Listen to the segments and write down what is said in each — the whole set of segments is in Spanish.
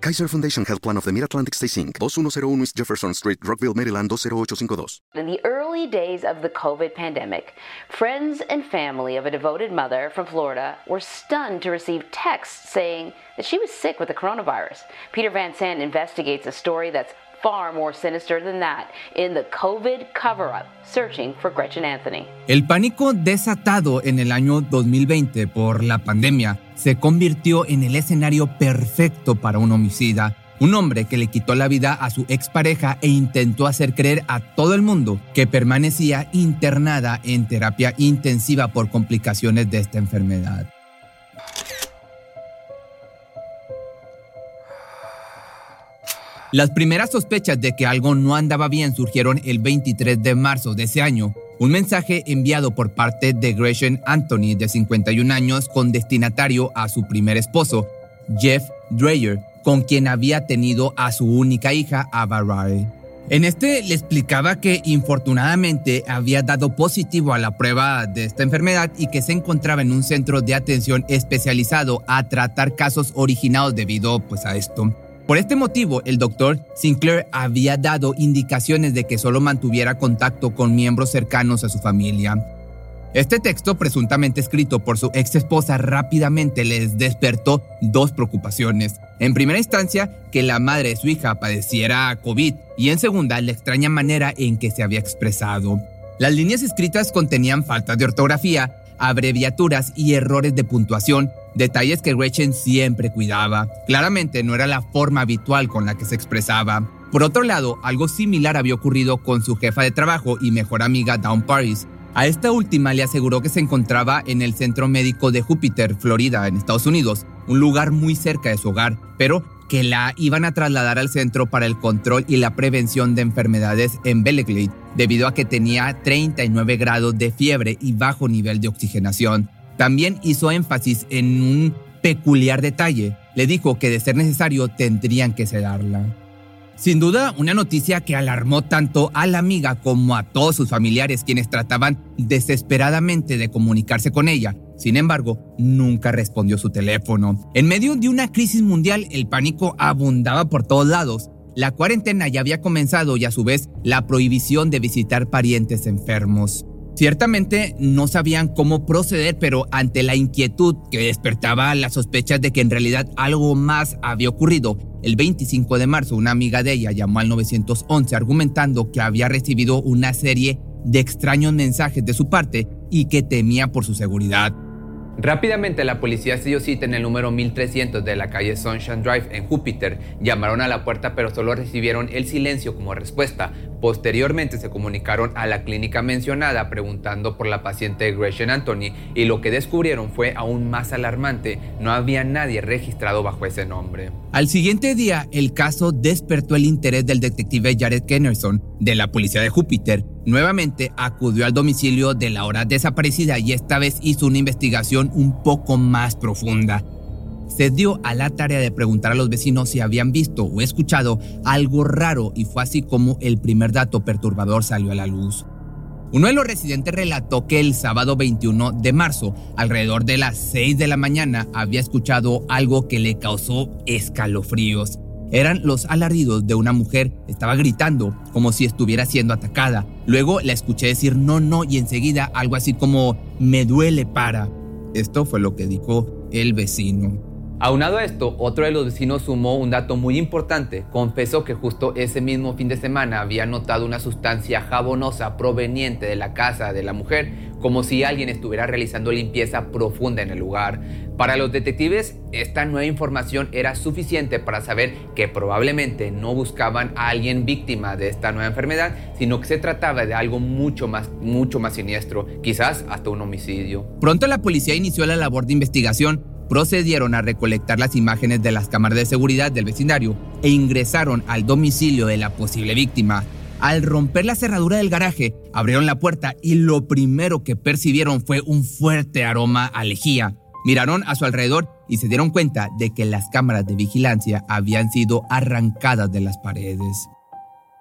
Kaiser Foundation Health Plan of the Mid-Atlantic Stay Inc., 2101 East Jefferson Street, Rockville, Maryland, 20852. In the early days of the COVID pandemic, friends and family of a devoted mother from Florida were stunned to receive texts saying that she was sick with the coronavirus. Peter Van Sant investigates a story that's far more sinister than that in the COVID cover-up, searching for Gretchen Anthony. El pánico desatado en el año 2020 por la pandemia se convirtió en el escenario perfecto para un homicida. Un hombre que le quitó la vida a su expareja e intentó hacer creer a todo el mundo que permanecía internada en terapia intensiva por complicaciones de esta enfermedad. Las primeras sospechas de que algo no andaba bien surgieron el 23 de marzo de ese año. Un mensaje enviado por parte de Gretchen Anthony, de 51 años, con destinatario a su primer esposo, Jeff Dreyer, con quien había tenido a su única hija, Ava Ray. En este le explicaba que infortunadamente había dado positivo a la prueba de esta enfermedad y que se encontraba en un centro de atención especializado a tratar casos originados debido pues, a esto. Por este motivo, el doctor Sinclair había dado indicaciones de que solo mantuviera contacto con miembros cercanos a su familia. Este texto, presuntamente escrito por su ex esposa, rápidamente les despertó dos preocupaciones. En primera instancia, que la madre de su hija padeciera COVID y en segunda, la extraña manera en que se había expresado. Las líneas escritas contenían faltas de ortografía, abreviaturas y errores de puntuación detalles que Gretchen siempre cuidaba. Claramente no era la forma habitual con la que se expresaba. Por otro lado, algo similar había ocurrido con su jefa de trabajo y mejor amiga Dawn Paris. A esta última le aseguró que se encontraba en el Centro Médico de Júpiter, Florida, en Estados Unidos, un lugar muy cerca de su hogar, pero que la iban a trasladar al Centro para el Control y la Prevención de Enfermedades en Belleglade, debido a que tenía 39 grados de fiebre y bajo nivel de oxigenación. También hizo énfasis en un peculiar detalle. Le dijo que de ser necesario tendrían que sedarla. Sin duda, una noticia que alarmó tanto a la amiga como a todos sus familiares quienes trataban desesperadamente de comunicarse con ella. Sin embargo, nunca respondió su teléfono. En medio de una crisis mundial, el pánico abundaba por todos lados. La cuarentena ya había comenzado y a su vez la prohibición de visitar parientes enfermos. Ciertamente no sabían cómo proceder, pero ante la inquietud que despertaba las sospechas de que en realidad algo más había ocurrido, el 25 de marzo una amiga de ella llamó al 911 argumentando que había recibido una serie de extraños mensajes de su parte y que temía por su seguridad. Rápidamente la policía se dio cita en el número 1300 de la calle Sunshine Drive en Júpiter. Llamaron a la puerta pero solo recibieron el silencio como respuesta. Posteriormente se comunicaron a la clínica mencionada preguntando por la paciente Gretchen Anthony y lo que descubrieron fue aún más alarmante. No había nadie registrado bajo ese nombre. Al siguiente día, el caso despertó el interés del detective Jared Kennerson de la policía de Júpiter, Nuevamente acudió al domicilio de la hora desaparecida y esta vez hizo una investigación un poco más profunda. Se dio a la tarea de preguntar a los vecinos si habían visto o escuchado algo raro y fue así como el primer dato perturbador salió a la luz. Uno de los residentes relató que el sábado 21 de marzo, alrededor de las 6 de la mañana, había escuchado algo que le causó escalofríos. Eran los alaridos de una mujer, estaba gritando como si estuviera siendo atacada. Luego la escuché decir no, no y enseguida algo así como me duele para. Esto fue lo que dijo el vecino. Aunado a esto, otro de los vecinos sumó un dato muy importante. Confesó que justo ese mismo fin de semana había notado una sustancia jabonosa proveniente de la casa de la mujer, como si alguien estuviera realizando limpieza profunda en el lugar. Para los detectives, esta nueva información era suficiente para saber que probablemente no buscaban a alguien víctima de esta nueva enfermedad, sino que se trataba de algo mucho más, mucho más siniestro, quizás hasta un homicidio. Pronto la policía inició la labor de investigación procedieron a recolectar las imágenes de las cámaras de seguridad del vecindario e ingresaron al domicilio de la posible víctima. Al romper la cerradura del garaje, abrieron la puerta y lo primero que percibieron fue un fuerte aroma a lejía. Miraron a su alrededor y se dieron cuenta de que las cámaras de vigilancia habían sido arrancadas de las paredes.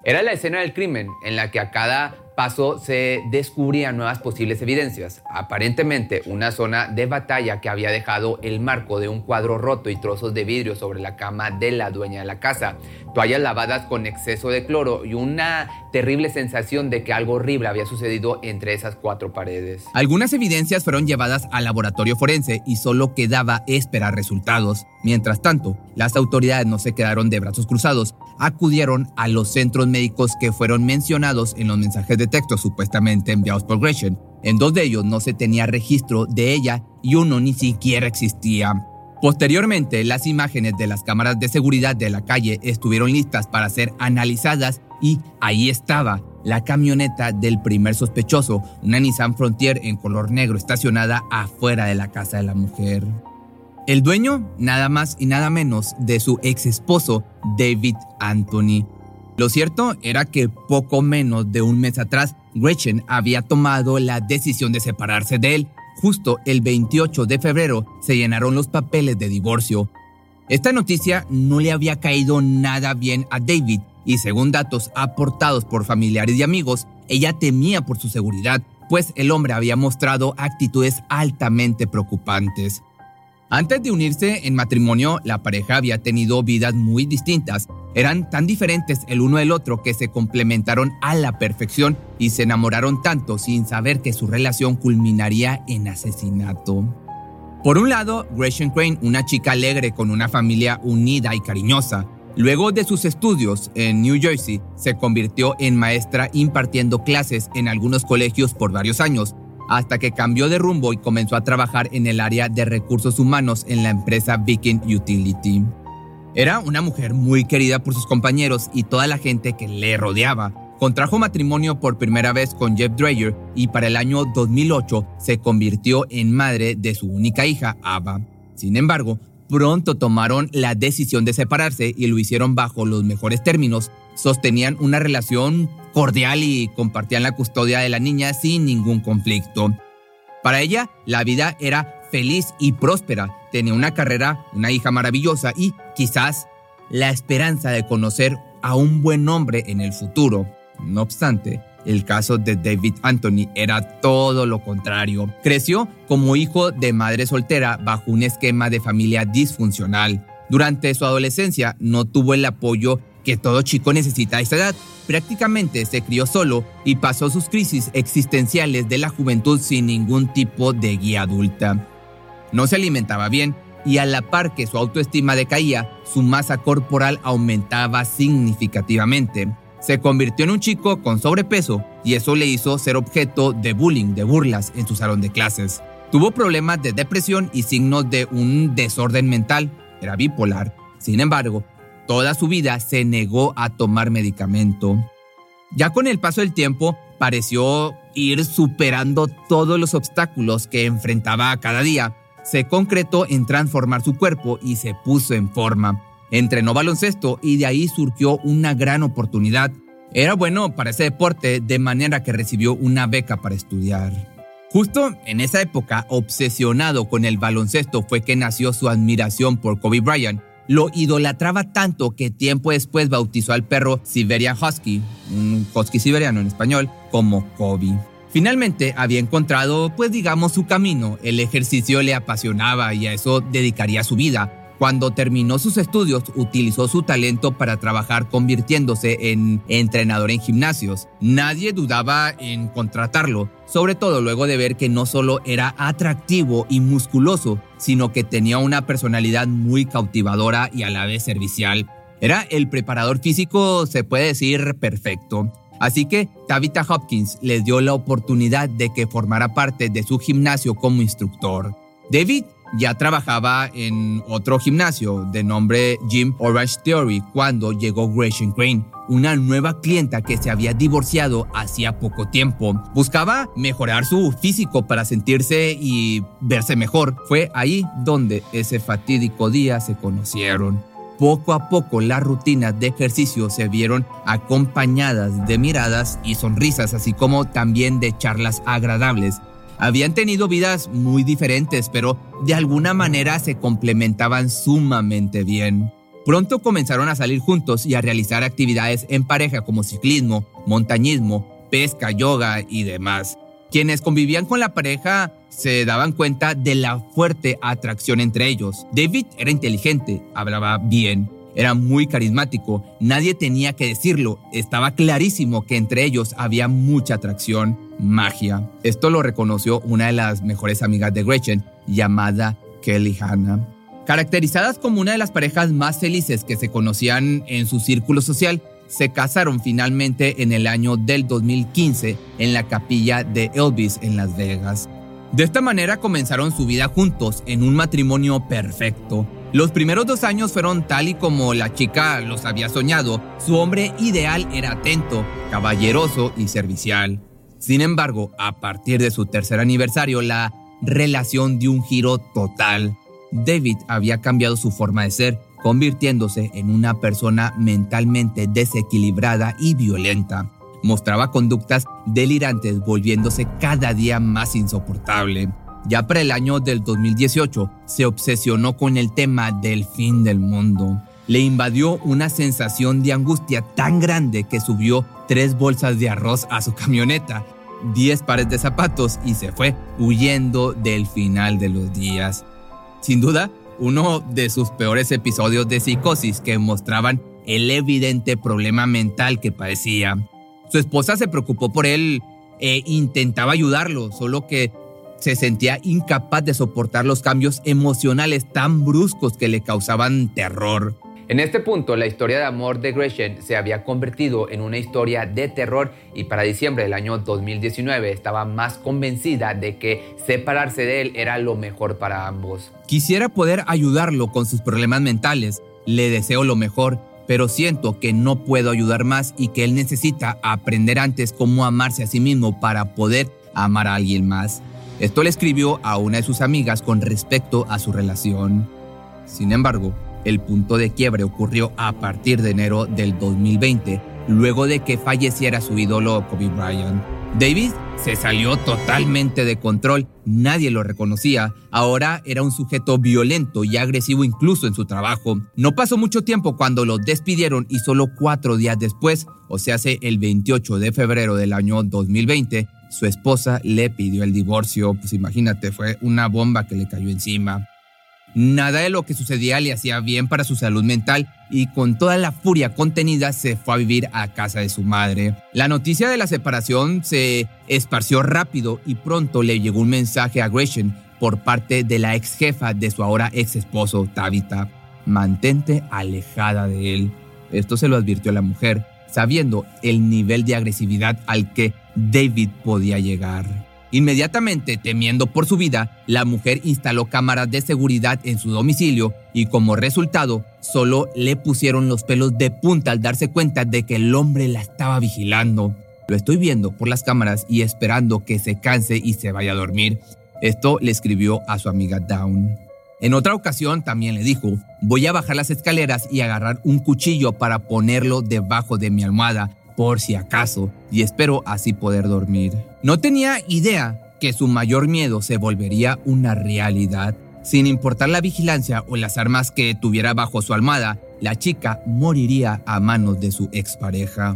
Era la escena del crimen en la que a cada paso se descubrían nuevas posibles evidencias. Aparentemente, una zona de batalla que había dejado el marco de un cuadro roto y trozos de vidrio sobre la cama de la dueña de la casa, toallas lavadas con exceso de cloro y una terrible sensación de que algo horrible había sucedido entre esas cuatro paredes. Algunas evidencias fueron llevadas al laboratorio forense y solo quedaba esperar resultados. Mientras tanto, las autoridades no se quedaron de brazos cruzados, acudieron a los centros médicos que fueron mencionados en los mensajes de texto supuestamente enviados por Gresham. En dos de ellos no se tenía registro de ella y uno ni siquiera existía. Posteriormente, las imágenes de las cámaras de seguridad de la calle estuvieron listas para ser analizadas y ahí estaba la camioneta del primer sospechoso, una Nissan Frontier en color negro estacionada afuera de la casa de la mujer. El dueño, nada más y nada menos de su ex esposo, David Anthony. Lo cierto era que poco menos de un mes atrás, Gretchen había tomado la decisión de separarse de él. Justo el 28 de febrero se llenaron los papeles de divorcio. Esta noticia no le había caído nada bien a David y según datos aportados por familiares y amigos, ella temía por su seguridad, pues el hombre había mostrado actitudes altamente preocupantes. Antes de unirse en matrimonio, la pareja había tenido vidas muy distintas. Eran tan diferentes el uno del otro que se complementaron a la perfección y se enamoraron tanto sin saber que su relación culminaría en asesinato. Por un lado, Gresham Crane, una chica alegre con una familia unida y cariñosa. Luego de sus estudios en New Jersey, se convirtió en maestra impartiendo clases en algunos colegios por varios años, hasta que cambió de rumbo y comenzó a trabajar en el área de recursos humanos en la empresa Viking Utility. Era una mujer muy querida por sus compañeros y toda la gente que le rodeaba. Contrajo matrimonio por primera vez con Jeff Dreyer y para el año 2008 se convirtió en madre de su única hija, Ava. Sin embargo, pronto tomaron la decisión de separarse y lo hicieron bajo los mejores términos. Sostenían una relación cordial y compartían la custodia de la niña sin ningún conflicto. Para ella, la vida era feliz y próspera. Tenía una carrera, una hija maravillosa y, quizás, la esperanza de conocer a un buen hombre en el futuro. No obstante, el caso de David Anthony era todo lo contrario. Creció como hijo de madre soltera bajo un esquema de familia disfuncional. Durante su adolescencia no tuvo el apoyo que todo chico necesita a esta edad. Prácticamente se crió solo y pasó sus crisis existenciales de la juventud sin ningún tipo de guía adulta. No se alimentaba bien y a la par que su autoestima decaía, su masa corporal aumentaba significativamente. Se convirtió en un chico con sobrepeso y eso le hizo ser objeto de bullying, de burlas en su salón de clases. Tuvo problemas de depresión y signos de un desorden mental. Era bipolar. Sin embargo, Toda su vida se negó a tomar medicamento. Ya con el paso del tiempo, pareció ir superando todos los obstáculos que enfrentaba cada día. Se concretó en transformar su cuerpo y se puso en forma. Entrenó baloncesto y de ahí surgió una gran oportunidad. Era bueno para ese deporte de manera que recibió una beca para estudiar. Justo en esa época, obsesionado con el baloncesto, fue que nació su admiración por Kobe Bryant. Lo idolatraba tanto que tiempo después bautizó al perro Siberian Husky, husky siberiano en español, como Kobe. Finalmente había encontrado, pues digamos, su camino. El ejercicio le apasionaba y a eso dedicaría su vida. Cuando terminó sus estudios, utilizó su talento para trabajar convirtiéndose en entrenador en gimnasios. Nadie dudaba en contratarlo, sobre todo luego de ver que no solo era atractivo y musculoso, sino que tenía una personalidad muy cautivadora y a la vez servicial. Era el preparador físico, se puede decir, perfecto. Así que Tabitha Hopkins le dio la oportunidad de que formara parte de su gimnasio como instructor. David ya trabajaba en otro gimnasio de nombre Gym Orange Theory cuando llegó Gresham Crane, una nueva clienta que se había divorciado hacía poco tiempo. Buscaba mejorar su físico para sentirse y verse mejor. Fue ahí donde ese fatídico día se conocieron. Poco a poco las rutinas de ejercicio se vieron acompañadas de miradas y sonrisas, así como también de charlas agradables. Habían tenido vidas muy diferentes, pero de alguna manera se complementaban sumamente bien. Pronto comenzaron a salir juntos y a realizar actividades en pareja como ciclismo, montañismo, pesca, yoga y demás. Quienes convivían con la pareja se daban cuenta de la fuerte atracción entre ellos. David era inteligente, hablaba bien, era muy carismático, nadie tenía que decirlo, estaba clarísimo que entre ellos había mucha atracción magia. Esto lo reconoció una de las mejores amigas de Gretchen, llamada Kelly Hanna. Caracterizadas como una de las parejas más felices que se conocían en su círculo social, se casaron finalmente en el año del 2015 en la capilla de Elvis en Las Vegas. De esta manera comenzaron su vida juntos en un matrimonio perfecto. Los primeros dos años fueron tal y como la chica los había soñado. Su hombre ideal era atento, caballeroso y servicial. Sin embargo, a partir de su tercer aniversario, la relación dio un giro total. David había cambiado su forma de ser, convirtiéndose en una persona mentalmente desequilibrada y violenta. Mostraba conductas delirantes, volviéndose cada día más insoportable. Ya para el año del 2018, se obsesionó con el tema del fin del mundo. Le invadió una sensación de angustia tan grande que subió tres bolsas de arroz a su camioneta, diez pares de zapatos y se fue huyendo del final de los días. Sin duda, uno de sus peores episodios de psicosis que mostraban el evidente problema mental que padecía. Su esposa se preocupó por él e intentaba ayudarlo, solo que se sentía incapaz de soportar los cambios emocionales tan bruscos que le causaban terror. En este punto, la historia de amor de Gretchen se había convertido en una historia de terror y para diciembre del año 2019 estaba más convencida de que separarse de él era lo mejor para ambos. Quisiera poder ayudarlo con sus problemas mentales, le deseo lo mejor, pero siento que no puedo ayudar más y que él necesita aprender antes cómo amarse a sí mismo para poder amar a alguien más. Esto le escribió a una de sus amigas con respecto a su relación. Sin embargo, el punto de quiebre ocurrió a partir de enero del 2020, luego de que falleciera su ídolo Kobe Bryant. David se salió totalmente de control, nadie lo reconocía, ahora era un sujeto violento y agresivo incluso en su trabajo. No pasó mucho tiempo cuando lo despidieron y solo cuatro días después, o sea, hace el 28 de febrero del año 2020, su esposa le pidió el divorcio, pues imagínate, fue una bomba que le cayó encima. Nada de lo que sucedía le hacía bien para su salud mental y con toda la furia contenida se fue a vivir a casa de su madre. La noticia de la separación se esparció rápido y pronto le llegó un mensaje a Gresham por parte de la ex jefa de su ahora ex esposo, Tabitha. Mantente alejada de él. Esto se lo advirtió la mujer, sabiendo el nivel de agresividad al que David podía llegar. Inmediatamente, temiendo por su vida, la mujer instaló cámaras de seguridad en su domicilio y como resultado, solo le pusieron los pelos de punta al darse cuenta de que el hombre la estaba vigilando. Lo estoy viendo por las cámaras y esperando que se canse y se vaya a dormir. Esto le escribió a su amiga Down. En otra ocasión también le dijo, voy a bajar las escaleras y agarrar un cuchillo para ponerlo debajo de mi almohada por si acaso, y espero así poder dormir. No tenía idea que su mayor miedo se volvería una realidad. Sin importar la vigilancia o las armas que tuviera bajo su almada, la chica moriría a manos de su expareja.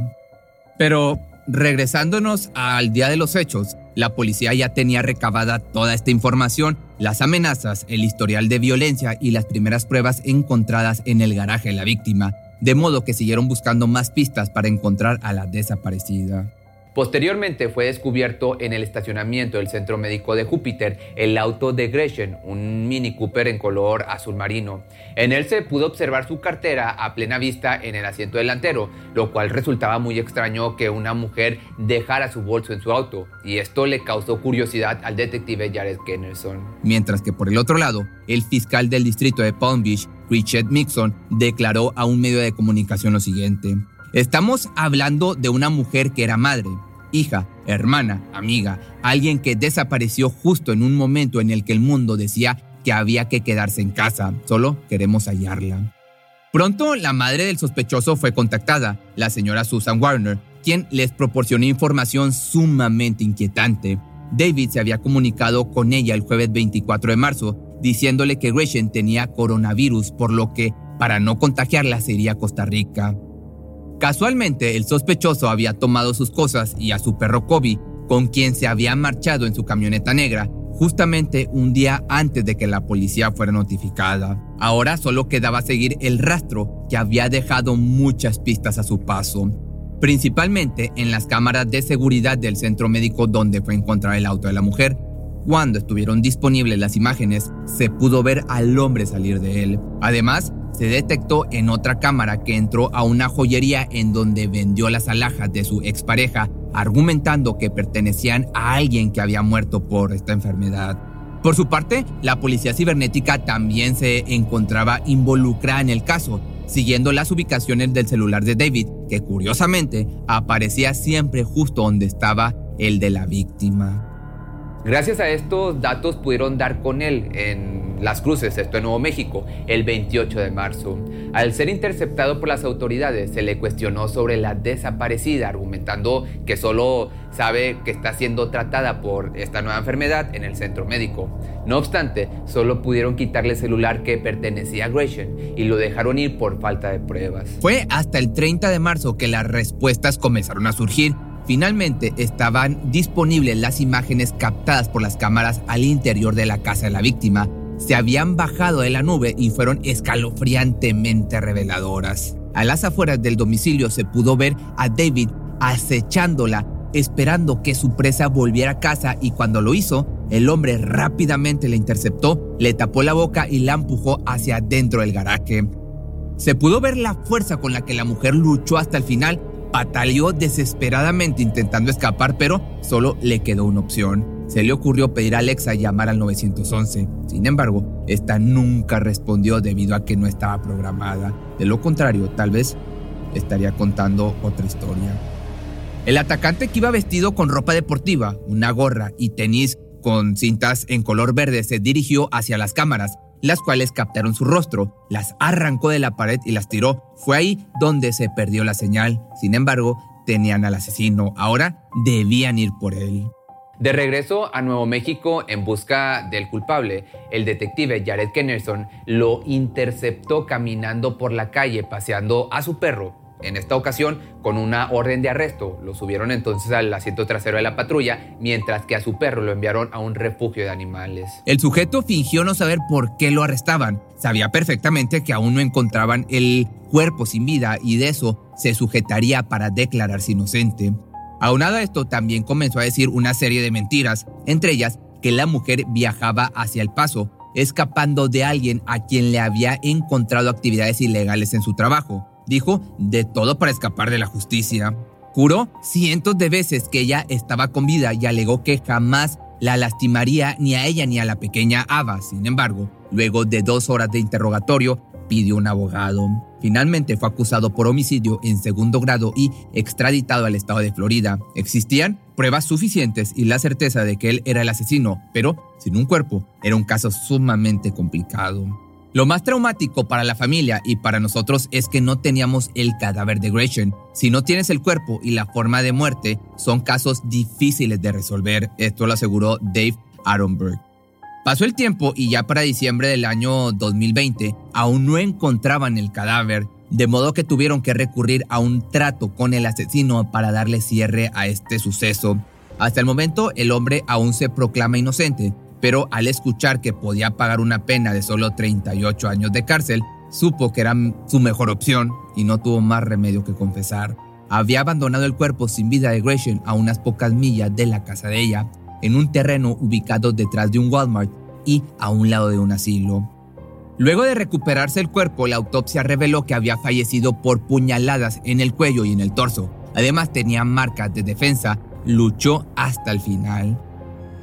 Pero regresándonos al día de los hechos, la policía ya tenía recabada toda esta información, las amenazas, el historial de violencia y las primeras pruebas encontradas en el garaje de la víctima, de modo que siguieron buscando más pistas para encontrar a la desaparecida. Posteriormente fue descubierto en el estacionamiento del Centro Médico de Júpiter el auto de Gresham, un Mini Cooper en color azul marino. En él se pudo observar su cartera a plena vista en el asiento delantero, lo cual resultaba muy extraño que una mujer dejara su bolso en su auto, y esto le causó curiosidad al detective Jared Kennerson. Mientras que por el otro lado, el fiscal del distrito de Palm Beach, Richard Mixon, declaró a un medio de comunicación lo siguiente. Estamos hablando de una mujer que era madre, hija, hermana, amiga, alguien que desapareció justo en un momento en el que el mundo decía que había que quedarse en casa, solo queremos hallarla. Pronto la madre del sospechoso fue contactada, la señora Susan Warner, quien les proporcionó información sumamente inquietante. David se había comunicado con ella el jueves 24 de marzo, diciéndole que Gresham tenía coronavirus, por lo que, para no contagiarla, se iría a Costa Rica. Casualmente, el sospechoso había tomado sus cosas y a su perro Kobe, con quien se había marchado en su camioneta negra, justamente un día antes de que la policía fuera notificada. Ahora solo quedaba seguir el rastro que había dejado muchas pistas a su paso, principalmente en las cámaras de seguridad del centro médico donde fue encontrado el auto de la mujer. Cuando estuvieron disponibles las imágenes, se pudo ver al hombre salir de él. Además, se detectó en otra cámara que entró a una joyería en donde vendió las alhajas de su expareja, argumentando que pertenecían a alguien que había muerto por esta enfermedad. Por su parte, la policía cibernética también se encontraba involucrada en el caso, siguiendo las ubicaciones del celular de David, que curiosamente aparecía siempre justo donde estaba el de la víctima. Gracias a estos datos pudieron dar con él en Las Cruces, esto en Nuevo México, el 28 de marzo. Al ser interceptado por las autoridades, se le cuestionó sobre la desaparecida, argumentando que solo sabe que está siendo tratada por esta nueva enfermedad en el centro médico. No obstante, solo pudieron quitarle el celular que pertenecía a Gresham y lo dejaron ir por falta de pruebas. Fue hasta el 30 de marzo que las respuestas comenzaron a surgir Finalmente estaban disponibles las imágenes captadas por las cámaras al interior de la casa de la víctima. Se habían bajado de la nube y fueron escalofriantemente reveladoras. A las afueras del domicilio se pudo ver a David acechándola, esperando que su presa volviera a casa y cuando lo hizo, el hombre rápidamente la interceptó, le tapó la boca y la empujó hacia adentro del garaje. Se pudo ver la fuerza con la que la mujer luchó hasta el final Pataleó desesperadamente intentando escapar, pero solo le quedó una opción. Se le ocurrió pedir a Alexa llamar al 911. Sin embargo, esta nunca respondió debido a que no estaba programada. De lo contrario, tal vez estaría contando otra historia. El atacante que iba vestido con ropa deportiva, una gorra y tenis con cintas en color verde se dirigió hacia las cámaras, las cuales captaron su rostro, las arrancó de la pared y las tiró. Fue ahí donde se perdió la señal. Sin embargo, tenían al asesino. Ahora debían ir por él. De regreso a Nuevo México en busca del culpable, el detective Jared Kennerson lo interceptó caminando por la calle paseando a su perro en esta ocasión con una orden de arresto. Lo subieron entonces al asiento trasero de la patrulla, mientras que a su perro lo enviaron a un refugio de animales. El sujeto fingió no saber por qué lo arrestaban. Sabía perfectamente que aún no encontraban el cuerpo sin vida y de eso se sujetaría para declararse inocente. Aunado a esto, también comenzó a decir una serie de mentiras, entre ellas que la mujer viajaba hacia el paso, escapando de alguien a quien le había encontrado actividades ilegales en su trabajo. Dijo de todo para escapar de la justicia. Juró cientos de veces que ella estaba con vida y alegó que jamás la lastimaría ni a ella ni a la pequeña Ava. Sin embargo, luego de dos horas de interrogatorio, pidió un abogado. Finalmente fue acusado por homicidio en segundo grado y extraditado al estado de Florida. Existían pruebas suficientes y la certeza de que él era el asesino, pero sin un cuerpo era un caso sumamente complicado. Lo más traumático para la familia y para nosotros es que no teníamos el cadáver de Gresham. Si no tienes el cuerpo y la forma de muerte, son casos difíciles de resolver. Esto lo aseguró Dave Aronberg. Pasó el tiempo y ya para diciembre del año 2020 aún no encontraban el cadáver, de modo que tuvieron que recurrir a un trato con el asesino para darle cierre a este suceso. Hasta el momento el hombre aún se proclama inocente, pero al escuchar que podía pagar una pena de solo 38 años de cárcel, supo que era su mejor opción y no tuvo más remedio que confesar. Había abandonado el cuerpo sin vida de Gresham a unas pocas millas de la casa de ella, en un terreno ubicado detrás de un Walmart y a un lado de un asilo. Luego de recuperarse el cuerpo, la autopsia reveló que había fallecido por puñaladas en el cuello y en el torso. Además tenía marcas de defensa, luchó hasta el final.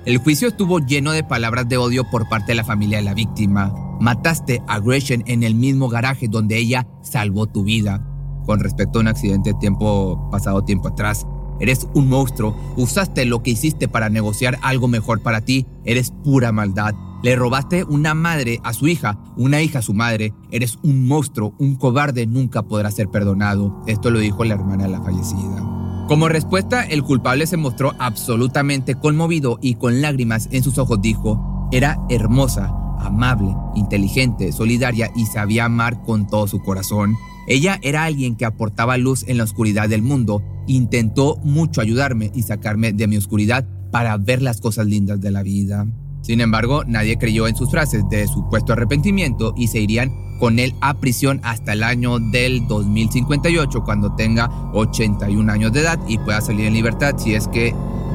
El juicio estuvo lleno de palabras de odio por parte de la familia de la víctima. Mataste a Gresham en el mismo garaje donde ella salvó tu vida. Con respecto a un accidente tiempo pasado tiempo atrás. Eres un monstruo. Usaste lo que hiciste para negociar algo mejor para ti. Eres pura maldad. Le robaste una madre a su hija, una hija a su madre. Eres un monstruo, un cobarde, nunca podrá ser perdonado. Esto lo dijo la hermana de la fallecida. Como respuesta, el culpable se mostró absolutamente conmovido y con lágrimas en sus ojos dijo, era hermosa, amable, inteligente, solidaria y sabía amar con todo su corazón. Ella era alguien que aportaba luz en la oscuridad del mundo, intentó mucho ayudarme y sacarme de mi oscuridad para ver las cosas lindas de la vida. Sin embargo, nadie creyó en sus frases de supuesto arrepentimiento y se irían con él a prisión hasta el año del 2058 cuando tenga 81 años de edad y pueda salir en libertad si es que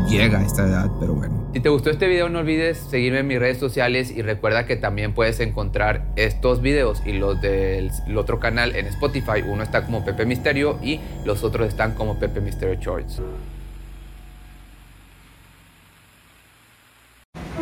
llega a esta edad, pero bueno. Si te gustó este video no olvides seguirme en mis redes sociales y recuerda que también puedes encontrar estos videos y los del otro canal en Spotify. Uno está como Pepe Misterio y los otros están como Pepe Misterio Shorts.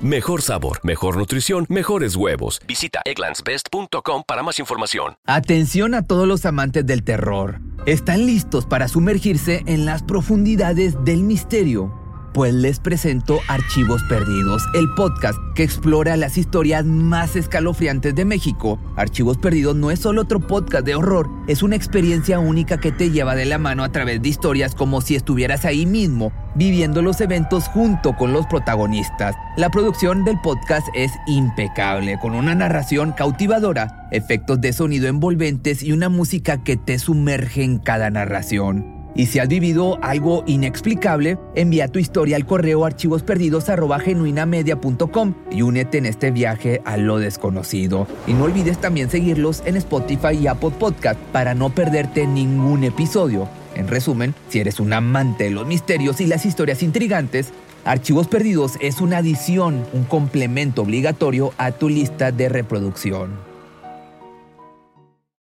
Mejor sabor, mejor nutrición, mejores huevos. Visita egglandsbest.com para más información. Atención a todos los amantes del terror. ¿Están listos para sumergirse en las profundidades del misterio? Pues les presento Archivos Perdidos, el podcast que explora las historias más escalofriantes de México. Archivos Perdidos no es solo otro podcast de horror, es una experiencia única que te lleva de la mano a través de historias como si estuvieras ahí mismo, viviendo los eventos junto con los protagonistas. La producción del podcast es impecable, con una narración cautivadora, efectos de sonido envolventes y una música que te sumerge en cada narración. Y si has vivido algo inexplicable, envía tu historia al correo archivosperdidos.genuinamedia.com y únete en este viaje a lo desconocido. Y no olvides también seguirlos en Spotify y Apple Podcast para no perderte ningún episodio. En resumen, si eres un amante de los misterios y las historias intrigantes, Archivos Perdidos es una adición, un complemento obligatorio a tu lista de reproducción.